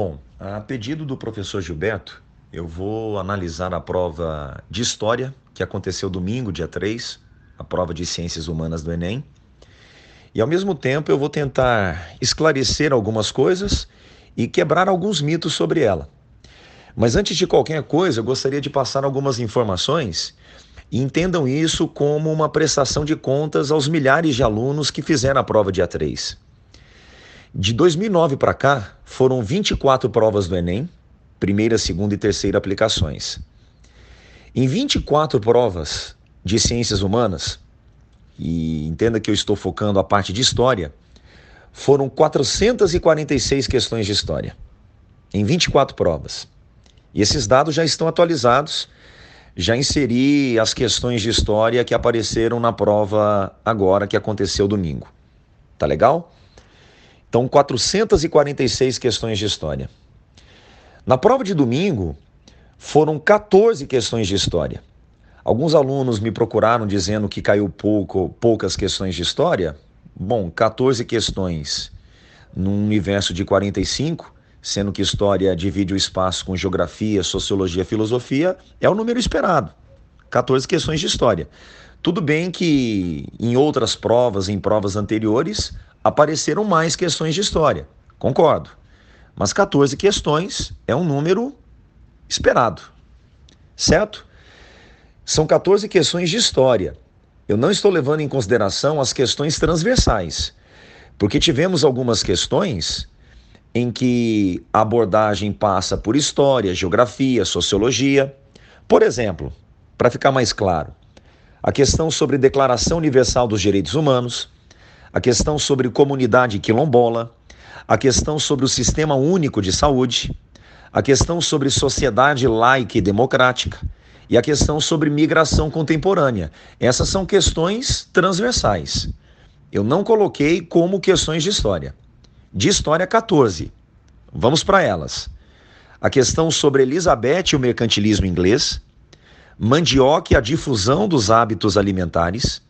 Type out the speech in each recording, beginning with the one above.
Bom, a pedido do professor Gilberto, eu vou analisar a prova de História, que aconteceu domingo, dia 3, a prova de Ciências Humanas do Enem. E ao mesmo tempo eu vou tentar esclarecer algumas coisas e quebrar alguns mitos sobre ela. Mas antes de qualquer coisa, eu gostaria de passar algumas informações e entendam isso como uma prestação de contas aos milhares de alunos que fizeram a prova dia 3. De 2009 para cá, foram 24 provas do Enem, primeira, segunda e terceira aplicações. Em 24 provas de ciências humanas, e entenda que eu estou focando a parte de história, foram 446 questões de história, em 24 provas. E esses dados já estão atualizados já inseri as questões de história que apareceram na prova agora que aconteceu domingo. Tá legal? Então, 446 questões de história. Na prova de domingo, foram 14 questões de história. Alguns alunos me procuraram dizendo que caiu pouco, poucas questões de história. Bom, 14 questões num universo de 45 sendo que história divide o espaço com geografia, sociologia, filosofia, é o número esperado. 14 questões de história. Tudo bem que em outras provas, em provas anteriores, apareceram mais questões de história. Concordo. Mas 14 questões é um número esperado. Certo? São 14 questões de história. Eu não estou levando em consideração as questões transversais, porque tivemos algumas questões em que a abordagem passa por história, geografia, sociologia. Por exemplo, para ficar mais claro, a questão sobre Declaração Universal dos Direitos Humanos, a questão sobre comunidade quilombola, a questão sobre o Sistema Único de Saúde, a questão sobre sociedade laica e democrática e a questão sobre migração contemporânea. Essas são questões transversais. Eu não coloquei como questões de história de História 14. Vamos para elas. A questão sobre Elizabeth e o mercantilismo inglês, mandioca e a difusão dos hábitos alimentares,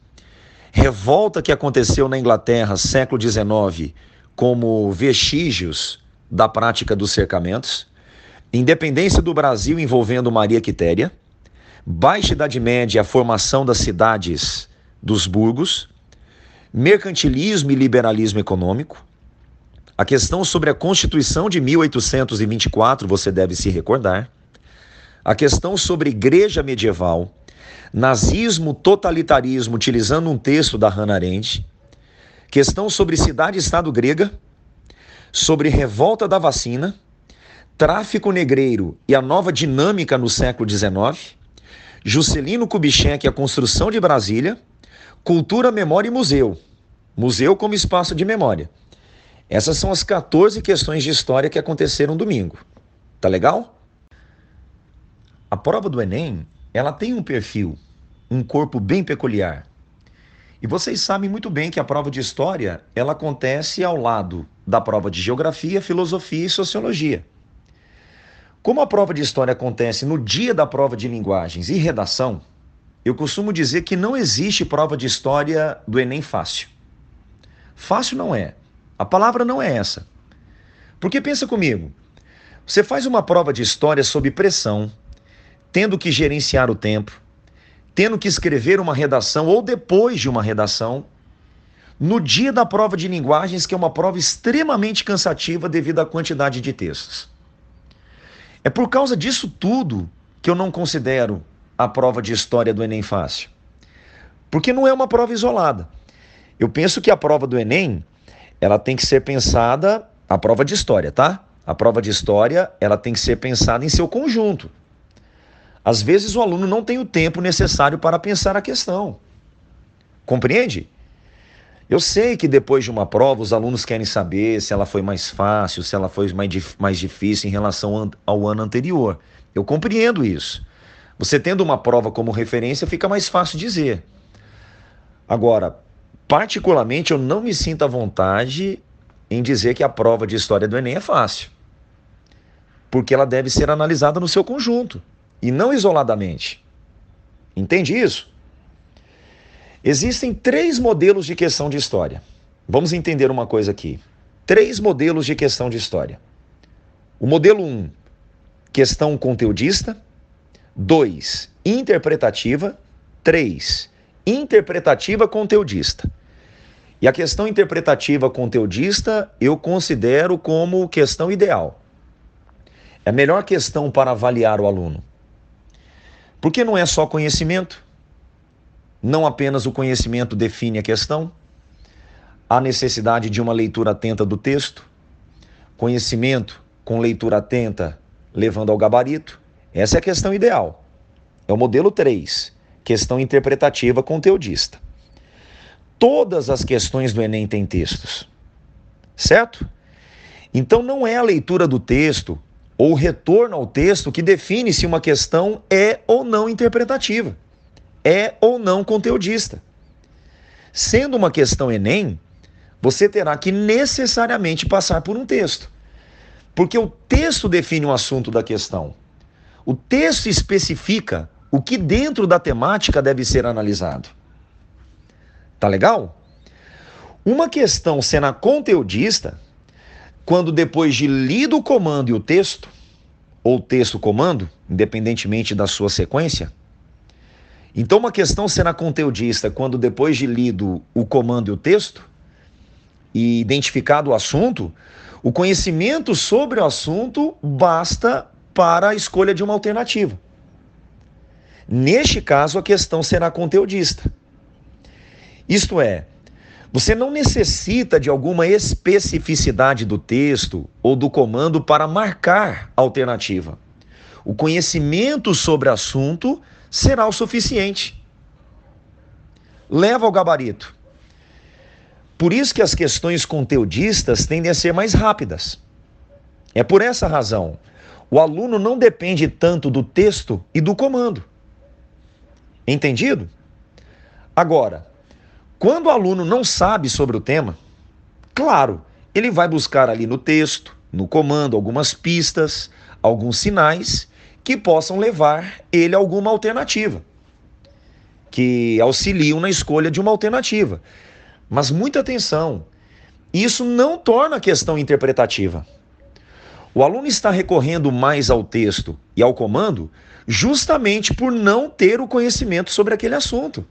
revolta que aconteceu na Inglaterra século XIX como vestígios da prática dos cercamentos, independência do Brasil envolvendo Maria Quitéria, baixa Idade Média a formação das cidades dos burgos, mercantilismo e liberalismo econômico, a questão sobre a Constituição de 1824, você deve se recordar. A questão sobre igreja medieval, nazismo, totalitarismo, utilizando um texto da Hannah Arendt. Questão sobre cidade-estado grega, sobre revolta da vacina, tráfico negreiro e a nova dinâmica no século XIX, Juscelino Kubitschek e a construção de Brasília, cultura, memória e museu. Museu como espaço de memória. Essas são as 14 questões de história que aconteceram domingo. Tá legal? A prova do Enem, ela tem um perfil, um corpo bem peculiar. E vocês sabem muito bem que a prova de história, ela acontece ao lado da prova de geografia, filosofia e sociologia. Como a prova de história acontece no dia da prova de linguagens e redação, eu costumo dizer que não existe prova de história do Enem fácil. Fácil não é. A palavra não é essa. Porque pensa comigo, você faz uma prova de história sob pressão, tendo que gerenciar o tempo, tendo que escrever uma redação ou depois de uma redação, no dia da prova de linguagens, que é uma prova extremamente cansativa devido à quantidade de textos. É por causa disso tudo que eu não considero a prova de história do Enem fácil. Porque não é uma prova isolada. Eu penso que a prova do Enem ela tem que ser pensada, a prova de história, tá? A prova de história, ela tem que ser pensada em seu conjunto. Às vezes o aluno não tem o tempo necessário para pensar a questão. Compreende? Eu sei que depois de uma prova os alunos querem saber se ela foi mais fácil, se ela foi mais, mais difícil em relação ao ano anterior. Eu compreendo isso. Você tendo uma prova como referência, fica mais fácil dizer. Agora, Particularmente, eu não me sinto à vontade em dizer que a prova de história do Enem é fácil. Porque ela deve ser analisada no seu conjunto e não isoladamente. Entende isso? Existem três modelos de questão de história. Vamos entender uma coisa aqui. Três modelos de questão de história. O modelo 1, um, questão conteudista. 2, interpretativa. 3, interpretativa conteudista. E a questão interpretativa conteudista eu considero como questão ideal. É a melhor questão para avaliar o aluno. Porque não é só conhecimento, não apenas o conhecimento define a questão, há necessidade de uma leitura atenta do texto, conhecimento com leitura atenta levando ao gabarito. Essa é a questão ideal. É o modelo 3, questão interpretativa conteudista. Todas as questões do Enem têm textos, certo? Então não é a leitura do texto ou retorno ao texto que define se uma questão é ou não interpretativa, é ou não conteudista. Sendo uma questão Enem, você terá que necessariamente passar por um texto. Porque o texto define o assunto da questão. O texto especifica o que dentro da temática deve ser analisado. Tá legal? Uma questão sendo conteudista, quando depois de lido o comando e o texto, ou texto-comando, independentemente da sua sequência, então uma questão sendo conteudista, quando depois de lido o comando e o texto, e identificado o assunto, o conhecimento sobre o assunto basta para a escolha de uma alternativa. Neste caso, a questão será conteudista. Isto é, você não necessita de alguma especificidade do texto ou do comando para marcar alternativa. O conhecimento sobre o assunto será o suficiente. Leva ao gabarito. Por isso que as questões conteudistas tendem a ser mais rápidas. É por essa razão. O aluno não depende tanto do texto e do comando. Entendido? Agora, quando o aluno não sabe sobre o tema, claro, ele vai buscar ali no texto, no comando, algumas pistas, alguns sinais que possam levar ele a alguma alternativa, que auxiliam na escolha de uma alternativa. Mas muita atenção, isso não torna a questão interpretativa. O aluno está recorrendo mais ao texto e ao comando justamente por não ter o conhecimento sobre aquele assunto.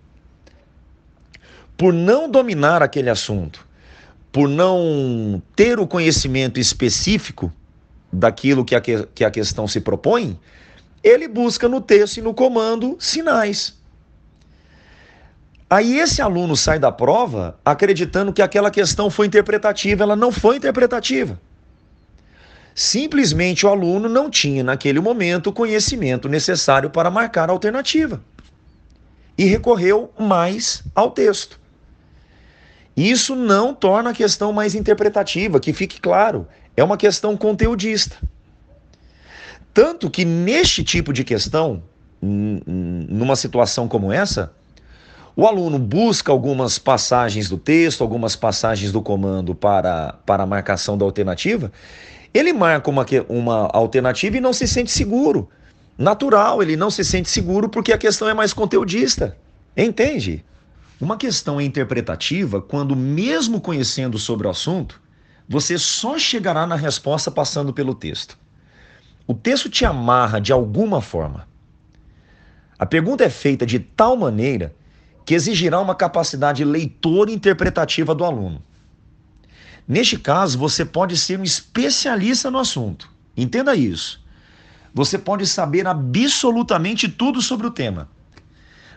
Por não dominar aquele assunto, por não ter o conhecimento específico daquilo que a, que a questão se propõe, ele busca no texto e no comando sinais. Aí esse aluno sai da prova acreditando que aquela questão foi interpretativa, ela não foi interpretativa. Simplesmente o aluno não tinha naquele momento o conhecimento necessário para marcar a alternativa e recorreu mais ao texto. Isso não torna a questão mais interpretativa, que fique claro, é uma questão conteudista. Tanto que neste tipo de questão, numa situação como essa, o aluno busca algumas passagens do texto, algumas passagens do comando para, para a marcação da alternativa. Ele marca uma, uma alternativa e não se sente seguro. Natural, ele não se sente seguro porque a questão é mais conteudista. Entende? Uma questão é interpretativa quando, mesmo conhecendo sobre o assunto, você só chegará na resposta passando pelo texto. O texto te amarra de alguma forma. A pergunta é feita de tal maneira que exigirá uma capacidade leitora e interpretativa do aluno. Neste caso, você pode ser um especialista no assunto. Entenda isso. Você pode saber absolutamente tudo sobre o tema.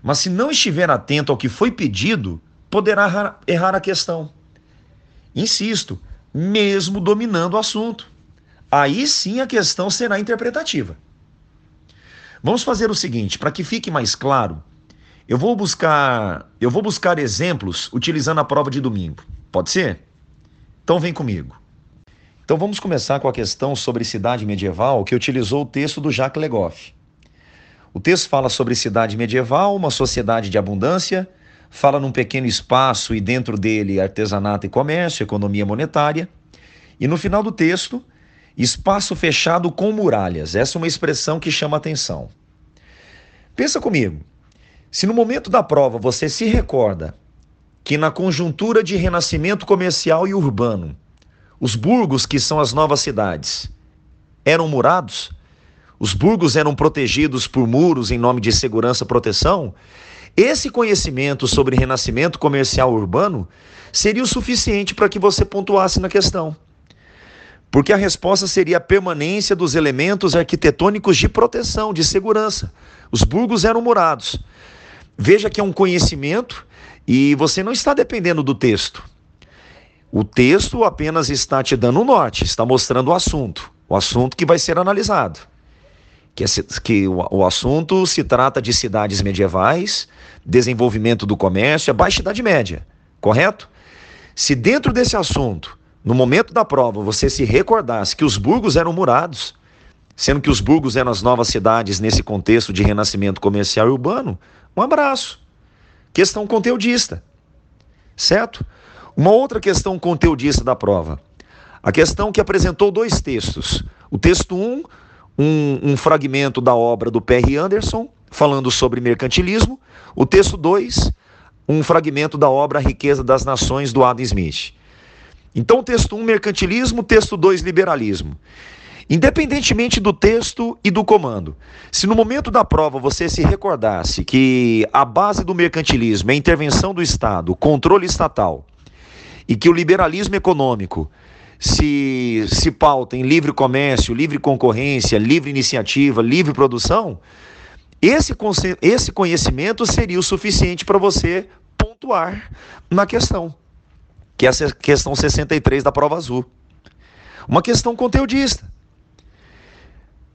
Mas se não estiver atento ao que foi pedido, poderá errar a questão. Insisto, mesmo dominando o assunto. Aí sim a questão será interpretativa. Vamos fazer o seguinte, para que fique mais claro, eu vou buscar, eu vou buscar exemplos utilizando a prova de domingo. Pode ser? Então vem comigo. Então vamos começar com a questão sobre cidade medieval que utilizou o texto do Jacques Legoff. O texto fala sobre cidade medieval, uma sociedade de abundância, fala num pequeno espaço e dentro dele artesanato e comércio, economia monetária. E no final do texto, espaço fechado com muralhas. Essa é uma expressão que chama atenção. Pensa comigo. Se no momento da prova você se recorda que na conjuntura de renascimento comercial e urbano, os burgos, que são as novas cidades, eram murados? Os burgos eram protegidos por muros em nome de segurança e proteção? Esse conhecimento sobre renascimento comercial urbano seria o suficiente para que você pontuasse na questão. Porque a resposta seria a permanência dos elementos arquitetônicos de proteção, de segurança. Os burgos eram murados. Veja que é um conhecimento e você não está dependendo do texto. O texto apenas está te dando um norte, está mostrando o assunto, o assunto que vai ser analisado. Que, é, que o, o assunto se trata de cidades medievais, desenvolvimento do comércio, a Baixa Idade Média, correto? Se dentro desse assunto, no momento da prova, você se recordasse que os burgos eram murados, sendo que os burgos eram as novas cidades nesse contexto de renascimento comercial e urbano, um abraço. Questão conteudista, certo? Uma outra questão conteudista da prova. A questão que apresentou dois textos. O texto 1, um, um, um fragmento da obra do Perry Anderson, falando sobre mercantilismo. O texto 2, um fragmento da obra A Riqueza das Nações, do Adam Smith. Então, texto 1, um, mercantilismo, texto 2, liberalismo. Independentemente do texto e do comando, se no momento da prova você se recordasse que a base do mercantilismo é a intervenção do Estado, controle estatal, e que o liberalismo econômico se, se pauta em livre comércio, livre concorrência, livre iniciativa, livre produção, esse, esse conhecimento seria o suficiente para você pontuar na questão, que é a questão 63 da prova azul. Uma questão conteudista.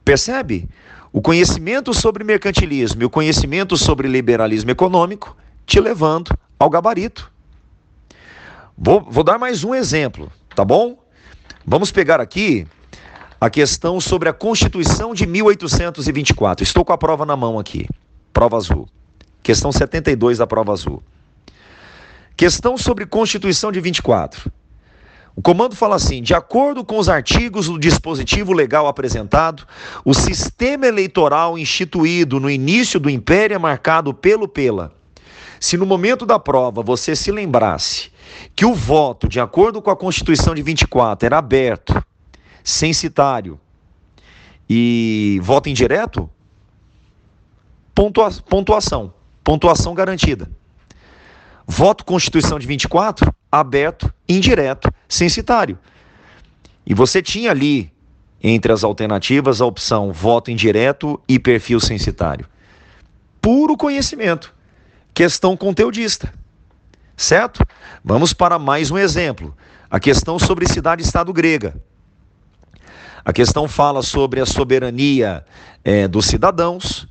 Percebe? O conhecimento sobre mercantilismo e o conhecimento sobre liberalismo econômico te levando ao gabarito. Vou, vou dar mais um exemplo, tá bom? Vamos pegar aqui a questão sobre a Constituição de 1824. Estou com a prova na mão aqui. Prova azul. Questão 72 da prova azul. Questão sobre Constituição de 24. O comando fala assim: de acordo com os artigos do dispositivo legal apresentado, o sistema eleitoral instituído no início do Império é marcado pelo pela. Se no momento da prova você se lembrasse que o voto, de acordo com a Constituição de 24, era aberto, censitário e voto indireto, pontua pontuação, pontuação garantida. Voto Constituição de 24, aberto, indireto, censitário. E você tinha ali, entre as alternativas, a opção voto indireto e perfil censitário. Puro conhecimento. Questão conteudista. Certo? Vamos para mais um exemplo. A questão sobre cidade-estado grega. A questão fala sobre a soberania é, dos cidadãos.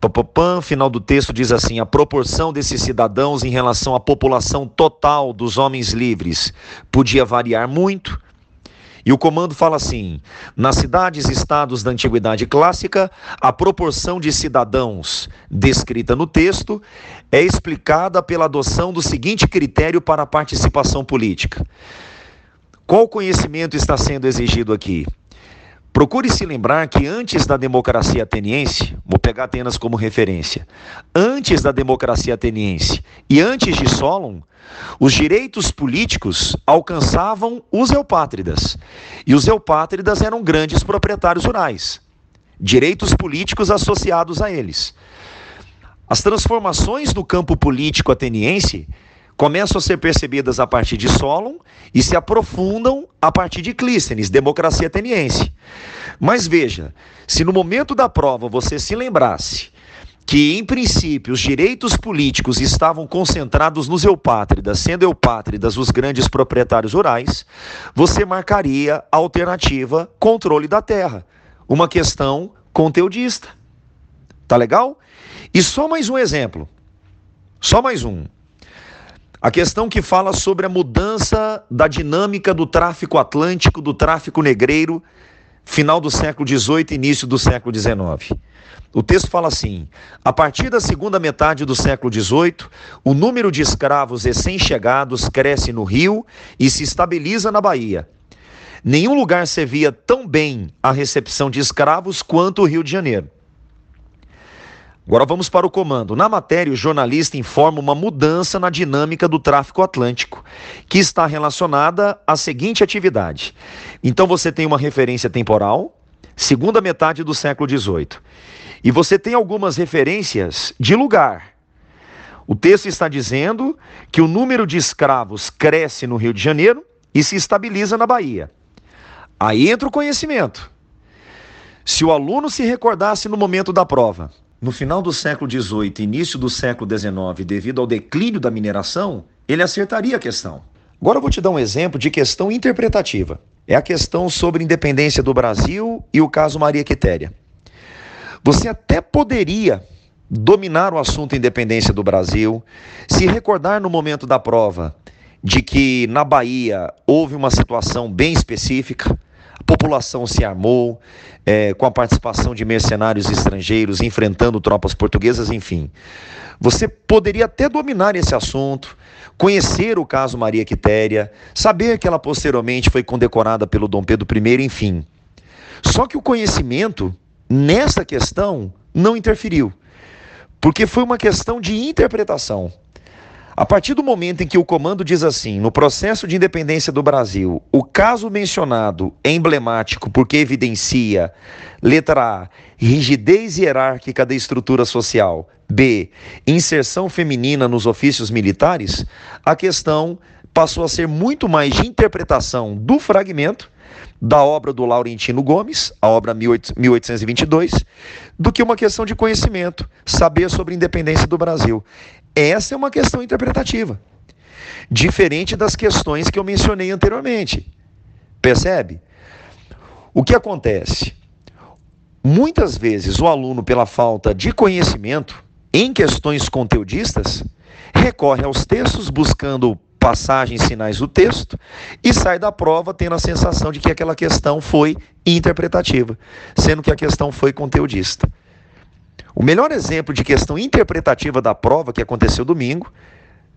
Papapam, final do texto diz assim: a proporção desses cidadãos em relação à população total dos homens livres podia variar muito. E o comando fala assim: nas cidades e estados da antiguidade clássica, a proporção de cidadãos descrita no texto é explicada pela adoção do seguinte critério para a participação política. Qual conhecimento está sendo exigido aqui? Procure se lembrar que antes da democracia ateniense, vou pegar Atenas como referência, antes da democracia ateniense e antes de Solon, os direitos políticos alcançavam os eupátridas. E os eupátridas eram grandes proprietários rurais. Direitos políticos associados a eles. As transformações do campo político ateniense começam a ser percebidas a partir de Solon e se aprofundam a partir de Clístenes, democracia ateniense. Mas veja, se no momento da prova você se lembrasse que, em princípio, os direitos políticos estavam concentrados nos eupátridas, sendo eupátridas os grandes proprietários rurais, você marcaria a alternativa controle da terra, uma questão conteudista. Tá legal? E só mais um exemplo. Só mais um. A questão que fala sobre a mudança da dinâmica do tráfico atlântico, do tráfico negreiro, final do século XVIII, início do século XIX. O texto fala assim: a partir da segunda metade do século XVIII, o número de escravos recém-chegados cresce no Rio e se estabiliza na Bahia. Nenhum lugar servia tão bem a recepção de escravos quanto o Rio de Janeiro. Agora vamos para o comando. Na matéria, o jornalista informa uma mudança na dinâmica do tráfico atlântico, que está relacionada à seguinte atividade. Então você tem uma referência temporal, segunda metade do século XVIII. E você tem algumas referências de lugar. O texto está dizendo que o número de escravos cresce no Rio de Janeiro e se estabiliza na Bahia. Aí entra o conhecimento. Se o aluno se recordasse no momento da prova, no final do século XVIII início do século XIX, devido ao declínio da mineração, ele acertaria a questão. Agora eu vou te dar um exemplo de questão interpretativa. É a questão sobre independência do Brasil e o caso Maria Quitéria. Você até poderia dominar o assunto independência do Brasil, se recordar no momento da prova de que na Bahia houve uma situação bem específica, a população se armou, é, com a participação de mercenários estrangeiros enfrentando tropas portuguesas, enfim. Você poderia até dominar esse assunto, conhecer o caso Maria Quitéria, saber que ela posteriormente foi condecorada pelo Dom Pedro I, enfim. Só que o conhecimento nessa questão não interferiu, porque foi uma questão de interpretação. A partir do momento em que o comando diz assim, no processo de independência do Brasil, o caso mencionado é emblemático porque evidencia, letra A, rigidez hierárquica da estrutura social, B. Inserção feminina nos ofícios militares, a questão passou a ser muito mais de interpretação do fragmento da obra do Laurentino Gomes, a obra 1822, do que uma questão de conhecimento, saber sobre a independência do Brasil. Essa é uma questão interpretativa, diferente das questões que eu mencionei anteriormente. Percebe? O que acontece? Muitas vezes o aluno, pela falta de conhecimento, em questões conteudistas, recorre aos textos buscando passagens, sinais do texto e sai da prova tendo a sensação de que aquela questão foi interpretativa, sendo que a questão foi conteudista. O melhor exemplo de questão interpretativa da prova que aconteceu domingo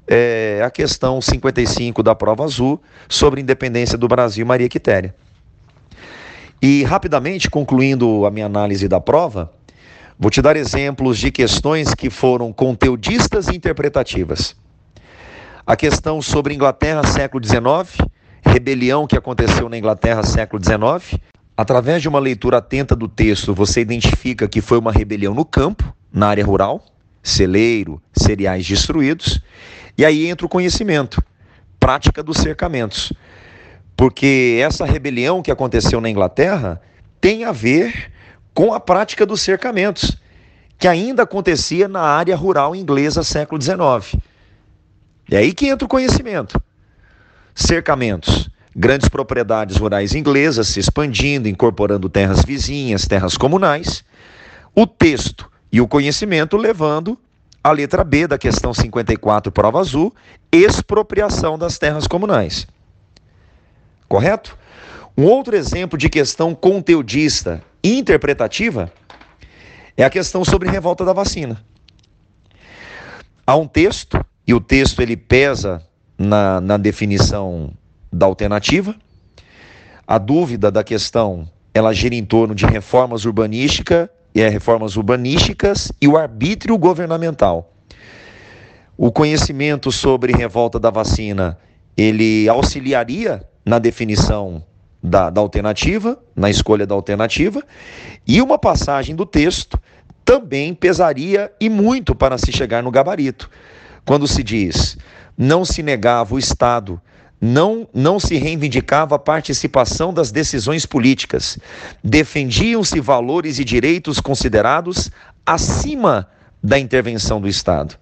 é a questão 55 da prova azul sobre independência do Brasil Maria Quitéria. E rapidamente, concluindo a minha análise da prova, Vou te dar exemplos de questões que foram conteudistas e interpretativas. A questão sobre Inglaterra, século XIX, rebelião que aconteceu na Inglaterra, século XIX. Através de uma leitura atenta do texto, você identifica que foi uma rebelião no campo, na área rural, celeiro, cereais destruídos. E aí entra o conhecimento, prática dos cercamentos. Porque essa rebelião que aconteceu na Inglaterra tem a ver com a prática dos cercamentos, que ainda acontecia na área rural inglesa século XIX. É aí que entra o conhecimento. Cercamentos, grandes propriedades rurais inglesas se expandindo, incorporando terras vizinhas, terras comunais. O texto e o conhecimento levando a letra B da questão 54, prova azul, expropriação das terras comunais. Correto? Um outro exemplo de questão conteudista interpretativa é a questão sobre revolta da vacina. Há um texto, e o texto ele pesa na, na definição da alternativa. A dúvida da questão ela gira em torno de reformas urbanísticas e é, reformas urbanísticas e o arbítrio governamental. O conhecimento sobre revolta da vacina ele auxiliaria na definição da, da alternativa, na escolha da alternativa, e uma passagem do texto também pesaria e muito para se chegar no gabarito. Quando se diz, não se negava o Estado, não, não se reivindicava a participação das decisões políticas, defendiam-se valores e direitos considerados acima da intervenção do Estado.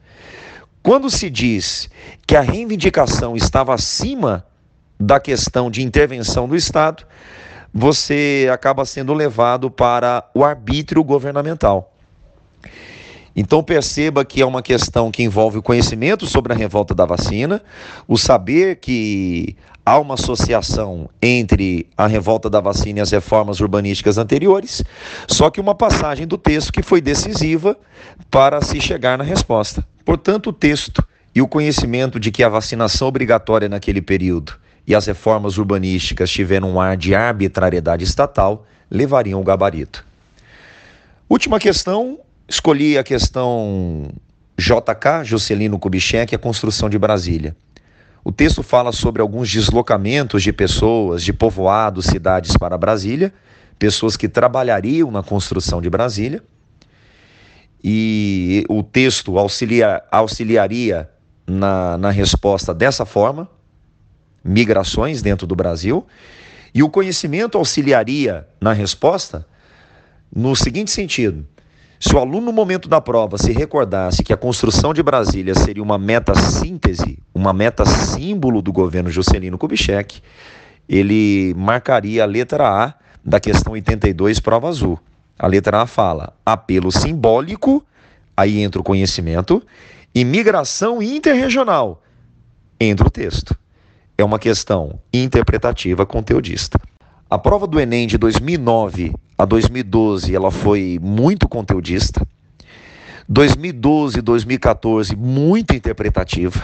Quando se diz que a reivindicação estava acima da questão de intervenção do Estado, você acaba sendo levado para o arbítrio governamental. Então perceba que é uma questão que envolve o conhecimento sobre a revolta da vacina, o saber que há uma associação entre a revolta da vacina e as reformas urbanísticas anteriores, só que uma passagem do texto que foi decisiva para se chegar na resposta. Portanto, o texto e o conhecimento de que a vacinação obrigatória naquele período e as reformas urbanísticas tiveram um ar de arbitrariedade estatal, levariam o gabarito. Última questão, escolhi a questão JK, Juscelino Kubitschek, a construção de Brasília. O texto fala sobre alguns deslocamentos de pessoas, de povoados, cidades para Brasília, pessoas que trabalhariam na construção de Brasília, e o texto auxilia, auxiliaria na, na resposta dessa forma, migrações dentro do Brasil, e o conhecimento auxiliaria na resposta no seguinte sentido: se o aluno, no momento da prova, se recordasse que a construção de Brasília seria uma meta síntese, uma meta símbolo do governo Juscelino Kubitschek, ele marcaria a letra A da questão 82, prova azul. A letra A fala apelo simbólico, aí entra o conhecimento, e migração interregional, entra o texto. É uma questão interpretativa conteudista. A prova do Enem de 2009 a 2012 ela foi muito conteudista. 2012 2014 muito interpretativa.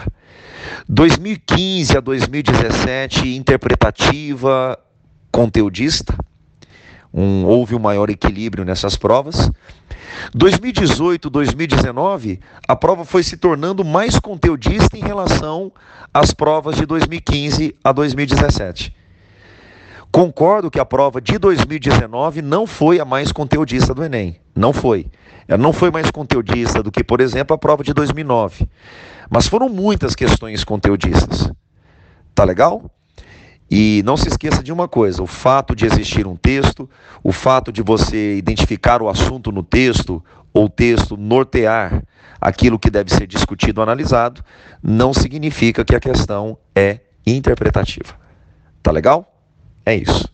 2015 a 2017 interpretativa, conteudista. Um, houve um maior equilíbrio nessas provas. 2018, 2019, a prova foi se tornando mais conteudista em relação às provas de 2015 a 2017. Concordo que a prova de 2019 não foi a mais conteudista do Enem. Não foi. Ela não foi mais conteudista do que, por exemplo, a prova de 2009. Mas foram muitas questões conteudistas. Tá legal? E não se esqueça de uma coisa: o fato de existir um texto, o fato de você identificar o assunto no texto, ou o texto nortear aquilo que deve ser discutido analisado, não significa que a questão é interpretativa. Tá legal? É isso.